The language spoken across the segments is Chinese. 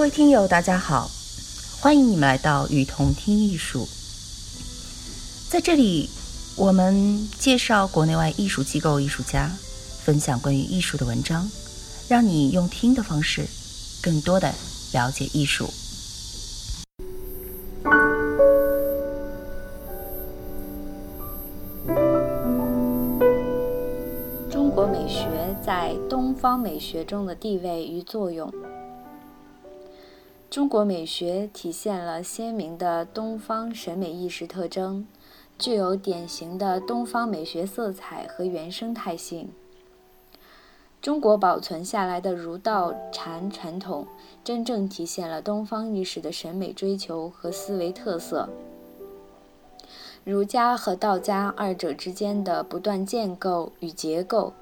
各位听友，大家好，欢迎你们来到雨桐听艺术。在这里，我们介绍国内外艺术机构、艺术家，分享关于艺术的文章，让你用听的方式，更多的了解艺术。中国美学在东方美学中的地位与作用。中国美学体现了鲜明的东方审美意识特征，具有典型的东方美学色彩和原生态性。中国保存下来的儒道禅传统，真正体现了东方意识的审美追求和思维特色。儒家和道家二者之间的不断建构与结构，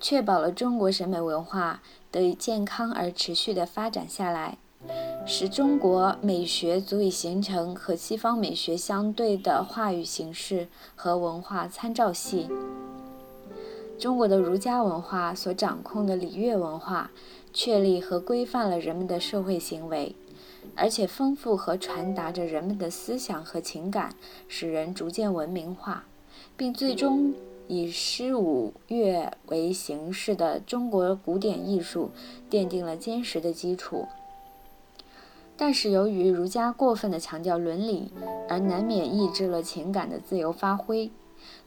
确保了中国审美文化得以健康而持续的发展下来。使中国美学足以形成和西方美学相对的话语形式和文化参照系。中国的儒家文化所掌控的礼乐文化，确立和规范了人们的社会行为，而且丰富和传达着人们的思想和情感，使人逐渐文明化，并最终以诗舞乐为形式的中国古典艺术奠定了坚实的基础。但是，由于儒家过分的强调伦理，而难免抑制了情感的自由发挥，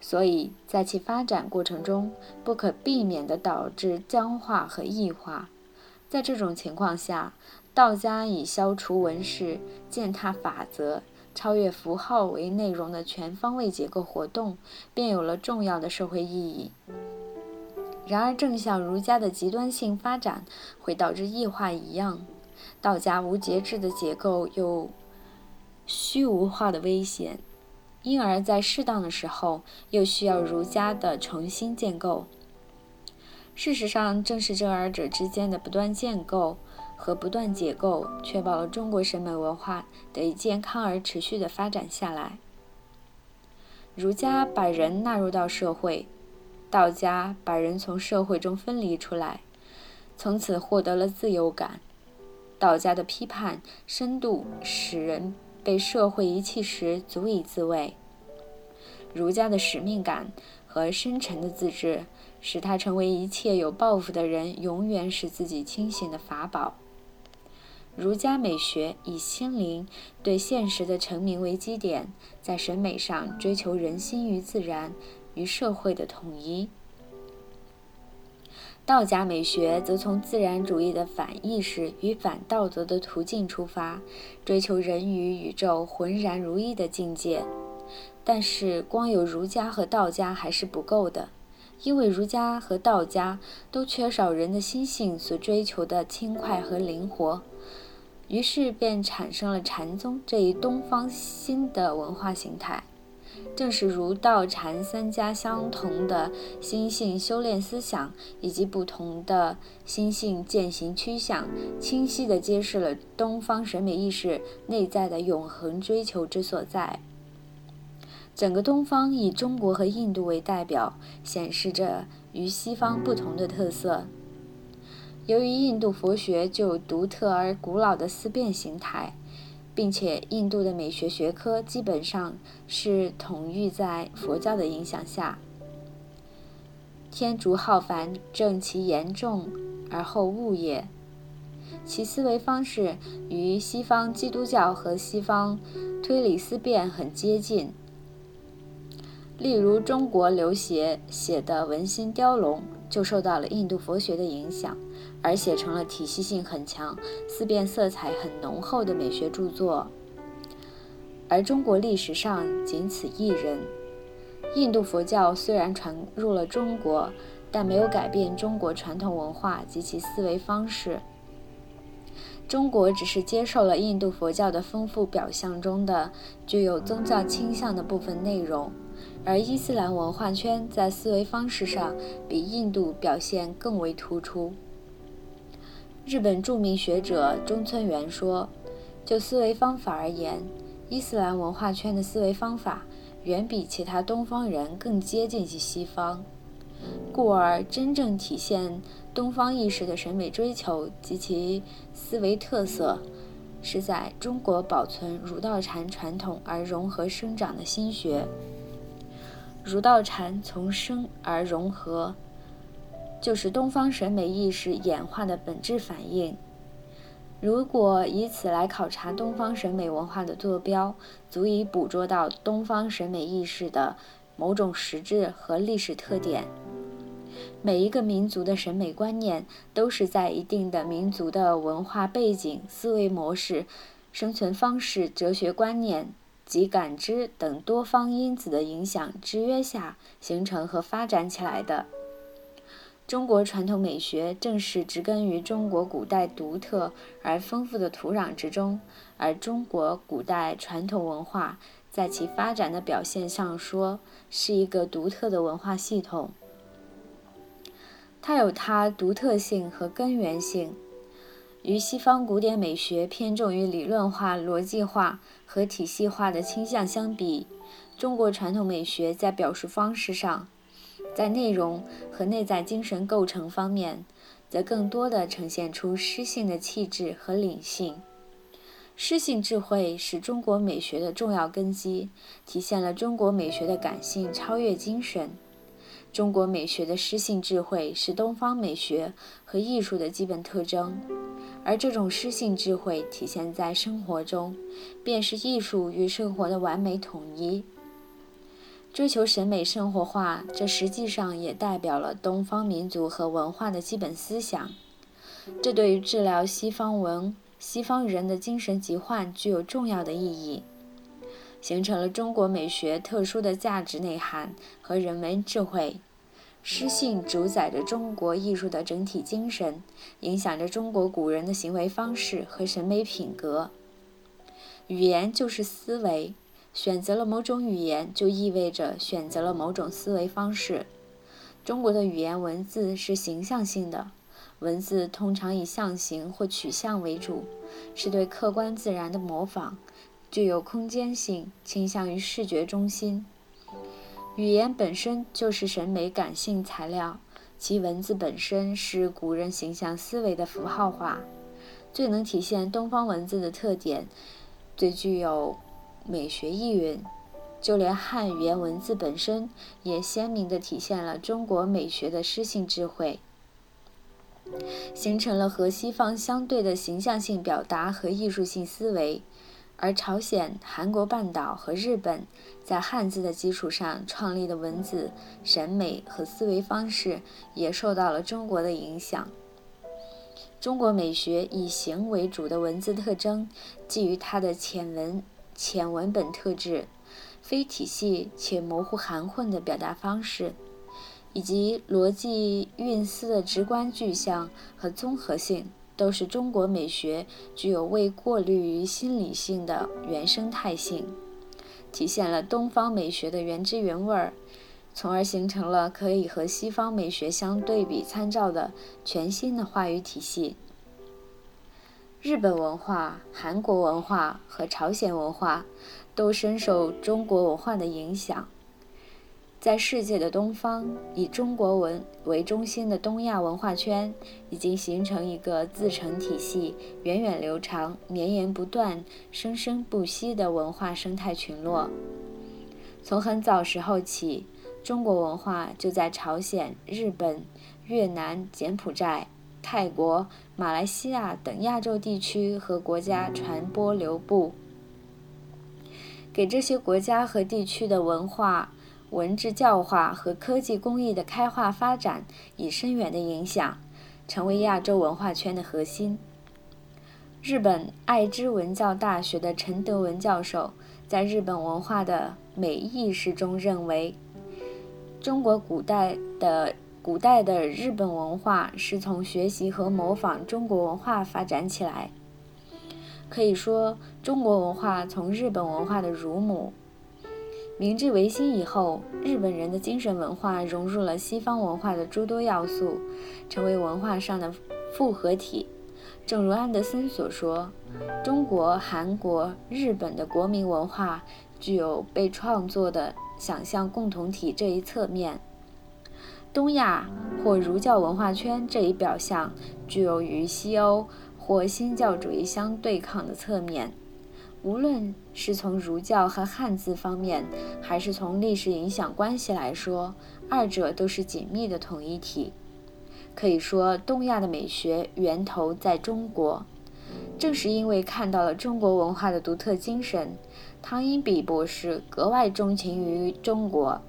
所以在其发展过程中不可避免地导致僵化和异化。在这种情况下，道家以消除文饰、践踏法则、超越符号为内容的全方位结构活动，便有了重要的社会意义。然而，正像儒家的极端性发展会导致异化一样。道家无节制的结构有虚无化的危险，因而，在适当的时候，又需要儒家的重新建构。事实上，正是这二者之间的不断建构和不断解构，确保了中国审美文化得以健康而持续的发展下来。儒家把人纳入到社会，道家把人从社会中分离出来，从此获得了自由感。道家的批判深度使人被社会遗弃时足以自卫；儒家的使命感和深沉的自制，使他成为一切有抱负的人永远使自己清醒的法宝。儒家美学以心灵对现实的成名为基点，在审美上追求人心与自然与社会的统一。道家美学则从自然主义的反意识与反道德的途径出发，追求人与宇宙浑然如一的境界。但是，光有儒家和道家还是不够的，因为儒家和道家都缺少人的心性所追求的轻快和灵活，于是便产生了禅宗这一东方新的文化形态。正是儒道禅三家相同的心性修炼思想，以及不同的心性践行趋向，清晰地揭示了东方审美意识内在的永恒追求之所在。整个东方以中国和印度为代表，显示着与西方不同的特色。由于印度佛学就有独特而古老的思辨形态。并且，印度的美学学科基本上是统御在佛教的影响下。天竺浩繁，正其严重而后物也。其思维方式与西方基督教和西方推理思辨很接近。例如，中国刘勰写的《文心雕龙》就受到了印度佛学的影响。而写成了体系性很强、思辨色彩很浓厚的美学著作。而中国历史上仅此一人。印度佛教虽然传入了中国，但没有改变中国传统文化及其思维方式。中国只是接受了印度佛教的丰富表象中的具有宗教倾向的部分内容，而伊斯兰文化圈在思维方式上比印度表现更为突出。日本著名学者中村元说：“就思维方法而言，伊斯兰文化圈的思维方法远比其他东方人更接近于西方，故而真正体现东方意识的审美追求及其思维特色，是在中国保存儒道禅传统而融合生长的心学。儒道禅从生而融合，就是东方审美意识演化的本质反应。如果以此来考察东方审美文化的坐标，足以捕捉到东方审美意识的某种实质和历史特点。每一个民族的审美观念，都是在一定的民族的文化背景、思维模式、生存方式、哲学观念及感知等多方因子的影响制约下形成和发展起来的。中国传统美学正是植根于中国古代独特而丰富的土壤之中，而中国古代传统文化在其发展的表现上说，是一个独特的文化系统。它有它独特性和根源性，与西方古典美学偏重于理论化、逻辑化和体系化的倾向相比，中国传统美学在表述方式上，在内容和内在精神构成方面，则更多地呈现出诗性的气质和灵性。诗性智慧是中国美学的重要根基，体现了中国美学的感性超越精神。中国美学的诗性智慧是东方美学和艺术的基本特征，而这种诗性智慧体现在生活中，便是艺术与生活的完美统一。追求审美生活化，这实际上也代表了东方民族和文化的基本思想。这对于治疗西方文、西方人的精神疾患具有重要的意义。形成了中国美学特殊的价值内涵和人文智慧。诗性主宰着中国艺术的整体精神，影响着中国古人的行为方式和审美品格。语言就是思维，选择了某种语言，就意味着选择了某种思维方式。中国的语言文字是形象性的，文字通常以象形或取象为主，是对客观自然的模仿。具有空间性，倾向于视觉中心。语言本身就是审美感性材料，其文字本身是古人形象思维的符号化，最能体现东方文字的特点，最具有美学意蕴。就连汉语言文字本身，也鲜明地体现了中国美学的诗性智慧，形成了和西方相对的形象性表达和艺术性思维。而朝鲜、韩国半岛和日本在汉字的基础上创立的文字审美和思维方式，也受到了中国的影响。中国美学以形为主的文字特征，基于它的浅文、浅文本特质，非体系且模糊含混的表达方式，以及逻辑蕴思的直观具象和综合性。都是中国美学具有未过滤于心理性的原生态性，体现了东方美学的原汁原味儿，从而形成了可以和西方美学相对比参照的全新的话语体系。日本文化、韩国文化和朝鲜文化都深受中国文化的影响。在世界的东方，以中国文为中心的东亚文化圈，已经形成一个自成体系、源远流长、绵延不断、生生不息的文化生态群落。从很早时候起，中国文化就在朝鲜、日本、越南、柬埔寨、泰国、马来西亚等亚洲地区和国家传播流布，给这些国家和地区的文化。文治教化和科技工艺的开化发展以深远的影响，成为亚洲文化圈的核心。日本爱知文教大学的陈德文教授在日本文化的美意识中认为，中国古代的古代的日本文化是从学习和模仿中国文化发展起来。可以说，中国文化从日本文化的乳母。明治维新以后，日本人的精神文化融入了西方文化的诸多要素，成为文化上的复合体。正如安德森所说：“中国、韩国、日本的国民文化具有被创作的想象共同体这一侧面，东亚或儒教文化圈这一表象具有与西欧或新教主义相对抗的侧面。无论是从儒教和汉字方面，还是从历史影响关系来说，二者都是紧密的统一体。可以说，东亚的美学源头在中国。正是因为看到了中国文化的独特精神，汤因比博士格外钟情于中国。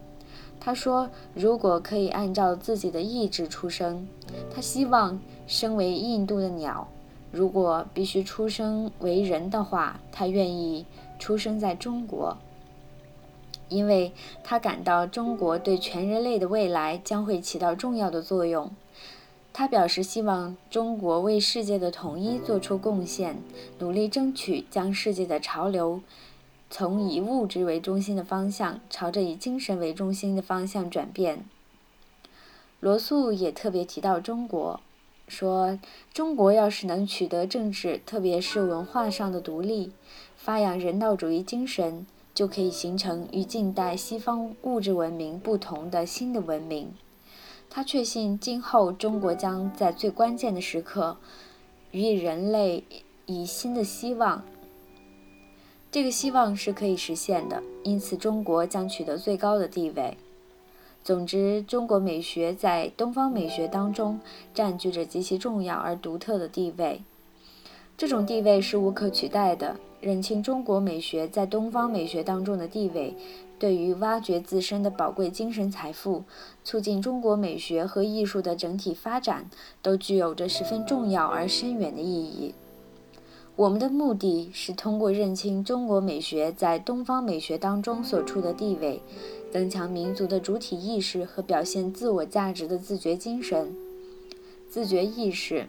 他说：“如果可以按照自己的意志出生，他希望身为印度的鸟；如果必须出生为人的话，他愿意出生在中国，因为他感到中国对全人类的未来将会起到重要的作用。”他表示希望中国为世界的统一做出贡献，努力争取将世界的潮流从以物质为中心的方向朝着以精神为中心的方向转变。罗素也特别提到中国，说中国要是能取得政治，特别是文化上的独立，发扬人道主义精神，就可以形成与近代西方物质文明不同的新的文明。他确信，今后中国将在最关键的时刻，予以人类以新的希望。这个希望是可以实现的，因此中国将取得最高的地位。总之，中国美学在东方美学当中占据着极其重要而独特的地位，这种地位是无可取代的。认清中国美学在东方美学当中的地位。对于挖掘自身的宝贵精神财富，促进中国美学和艺术的整体发展，都具有着十分重要而深远的意义。我们的目的是通过认清中国美学在东方美学当中所处的地位，增强民族的主体意识和表现自我价值的自觉精神、自觉意识。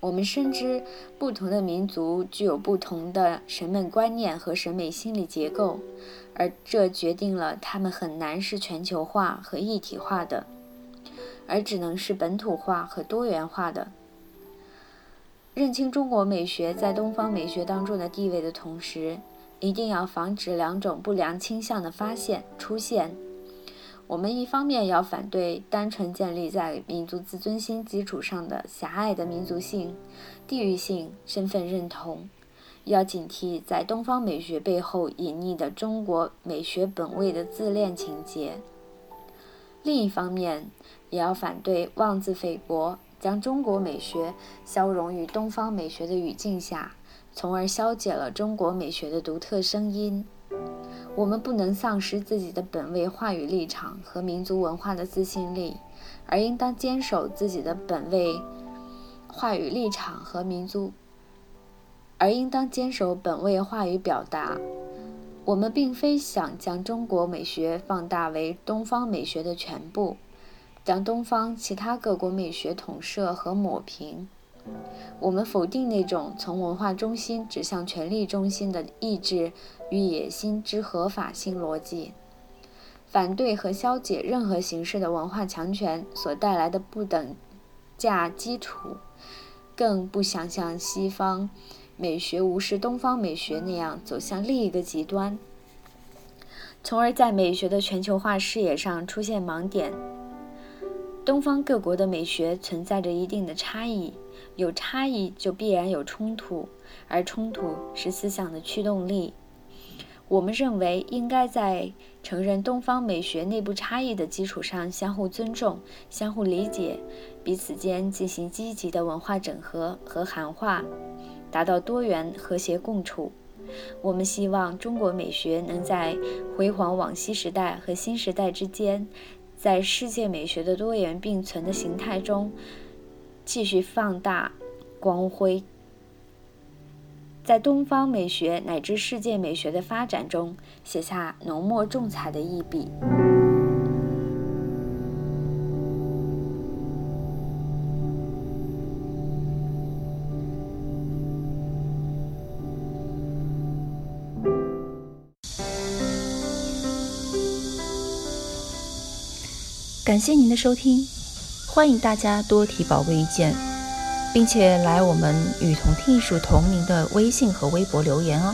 我们深知，不同的民族具有不同的审美观念和审美心理结构。而这决定了他们很难是全球化和一体化的，而只能是本土化和多元化的。认清中国美学在东方美学当中的地位的同时，一定要防止两种不良倾向的发现出现。我们一方面要反对单纯建立在民族自尊心基础上的狭隘的民族性、地域性身份认同。要警惕在东方美学背后隐匿的中国美学本位的自恋情节。另一方面，也要反对妄自菲薄，将中国美学消融于东方美学的语境下，从而消解了中国美学的独特声音。我们不能丧失自己的本位话语立场和民族文化的自信力，而应当坚守自己的本位话语立场和民族。而应当坚守本位话语表达。我们并非想将中国美学放大为东方美学的全部，将东方其他各国美学统摄和抹平。我们否定那种从文化中心指向权力中心的意志与野心之合法性逻辑，反对和消解任何形式的文化强权所带来的不等价基础，更不想像西方。美学无视东方美学那样走向另一个极端，从而在美学的全球化视野上出现盲点。东方各国的美学存在着一定的差异，有差异就必然有冲突，而冲突是思想的驱动力。我们认为应该在承认东方美学内部差异的基础上相互尊重、相互理解，彼此间进行积极的文化整合和涵化。达到多元和谐共处。我们希望中国美学能在辉煌往昔时代和新时代之间，在世界美学的多元并存的形态中，继续放大光辉，在东方美学乃至世界美学的发展中写下浓墨重彩的一笔。感谢您的收听，欢迎大家多提宝贵意见，并且来我们与同听艺术同名的微信和微博留言哦。